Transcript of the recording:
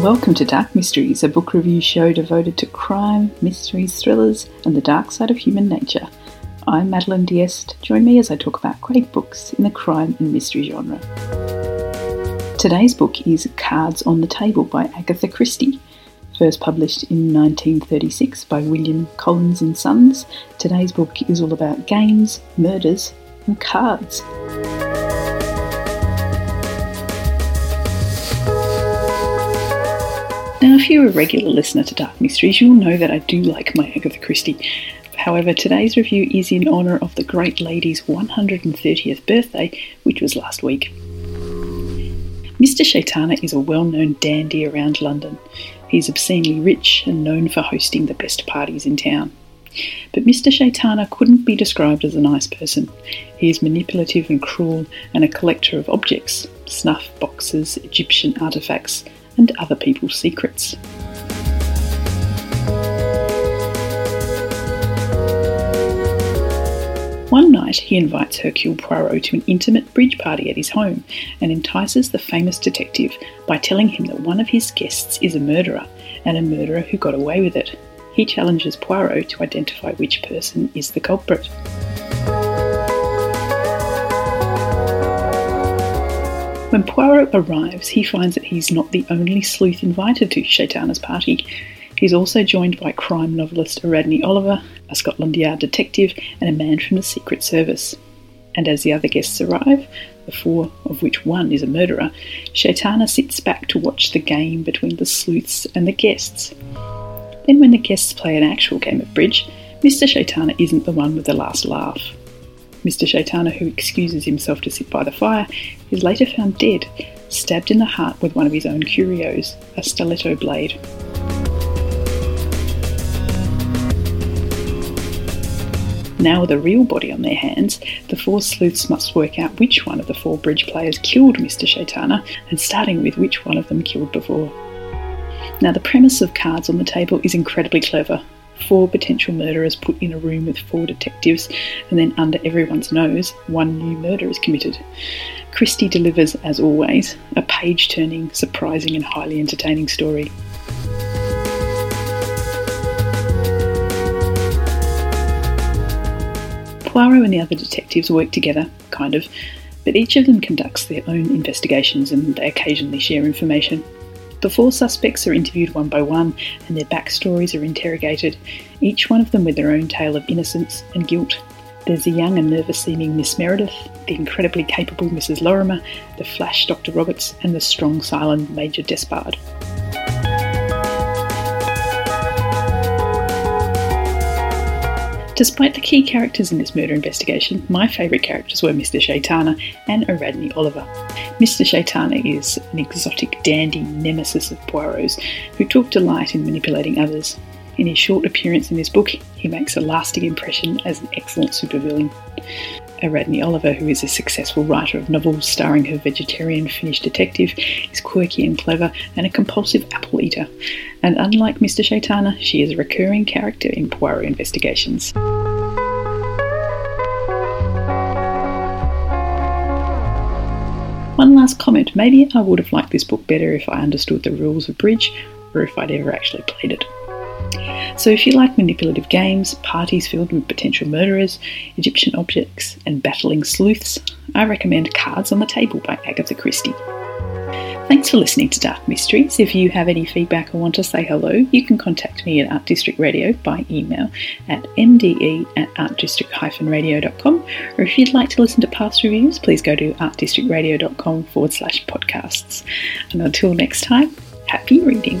Welcome to Dark Mysteries, a book review show devoted to crime, mysteries, thrillers, and the dark side of human nature. I'm Madeline Diest. Join me as I talk about great books in the crime and mystery genre. Today's book is Cards on the Table by Agatha Christie. First published in 1936 by William Collins and Sons, today's book is all about games, murders, and cards. Now, if you're a regular listener to Dark Mysteries, you'll know that I do like my Agatha Christie. However, today's review is in honour of the great lady's 130th birthday, which was last week. Mr. Shaitana is a well known dandy around London. He's obscenely rich and known for hosting the best parties in town. But Mr. Shaitana couldn't be described as a nice person. He is manipulative and cruel and a collector of objects snuff boxes, Egyptian artifacts, and other people's secrets. One night, he invites Hercule Poirot to an intimate bridge party at his home and entices the famous detective by telling him that one of his guests is a murderer and a murderer who got away with it. He challenges Poirot to identify which person is the culprit. When Poirot arrives, he finds that he's not the only sleuth invited to Shaitana's party. He's also joined by crime novelist Ariadne Oliver, a Scotland Yard detective, and a man from the Secret Service. And as the other guests arrive, the four of which one is a murderer, Shaitana sits back to watch the game between the sleuths and the guests. Then, when the guests play an actual game of bridge, Mr. Shaitana isn't the one with the last laugh. Mr. Shaitana, who excuses himself to sit by the fire, is later found dead, stabbed in the heart with one of his own curios, a stiletto blade. Now, with a real body on their hands, the four sleuths must work out which one of the four bridge players killed Mr. Shaitana, and starting with which one of them killed before. Now, the premise of Cards on the Table is incredibly clever four potential murderers put in a room with four detectives, and then under everyone's nose, one new murder is committed. Christie delivers, as always, a page turning, surprising, and highly entertaining story. Poirot and the other detectives work together, kind of, but each of them conducts their own investigations and they occasionally share information. The four suspects are interviewed one by one and their backstories are interrogated, each one of them with their own tale of innocence and guilt. There's the young and nervous seeming Miss Meredith, the incredibly capable Mrs. Lorimer, the flash Dr. Roberts, and the strong, silent Major Despard. Despite the key characters in this murder investigation, my favourite characters were Mr. Shaitana and Ariadne Oliver. Mr. Shaitana is an exotic dandy nemesis of Poirot's who took delight in manipulating others. In his short appearance in this book, he makes a lasting impression as an excellent supervillain. Ariadne Oliver, who is a successful writer of novels starring her vegetarian Finnish detective, is quirky and clever and a compulsive apple eater. And unlike Mr. Shaitana, she is a recurring character in Poirot investigations. One last comment maybe I would have liked this book better if I understood the rules of bridge or if I'd ever actually played it. So, if you like manipulative games, parties filled with potential murderers, Egyptian objects, and battling sleuths, I recommend Cards on the Table by Agatha Christie. Thanks for listening to Dark Mysteries. If you have any feedback or want to say hello, you can contact me at Art District Radio by email at mde at artdistrict-radio.com. Or if you'd like to listen to past reviews, please go to artdistrictradio.com forward slash podcasts. And until next time, happy reading.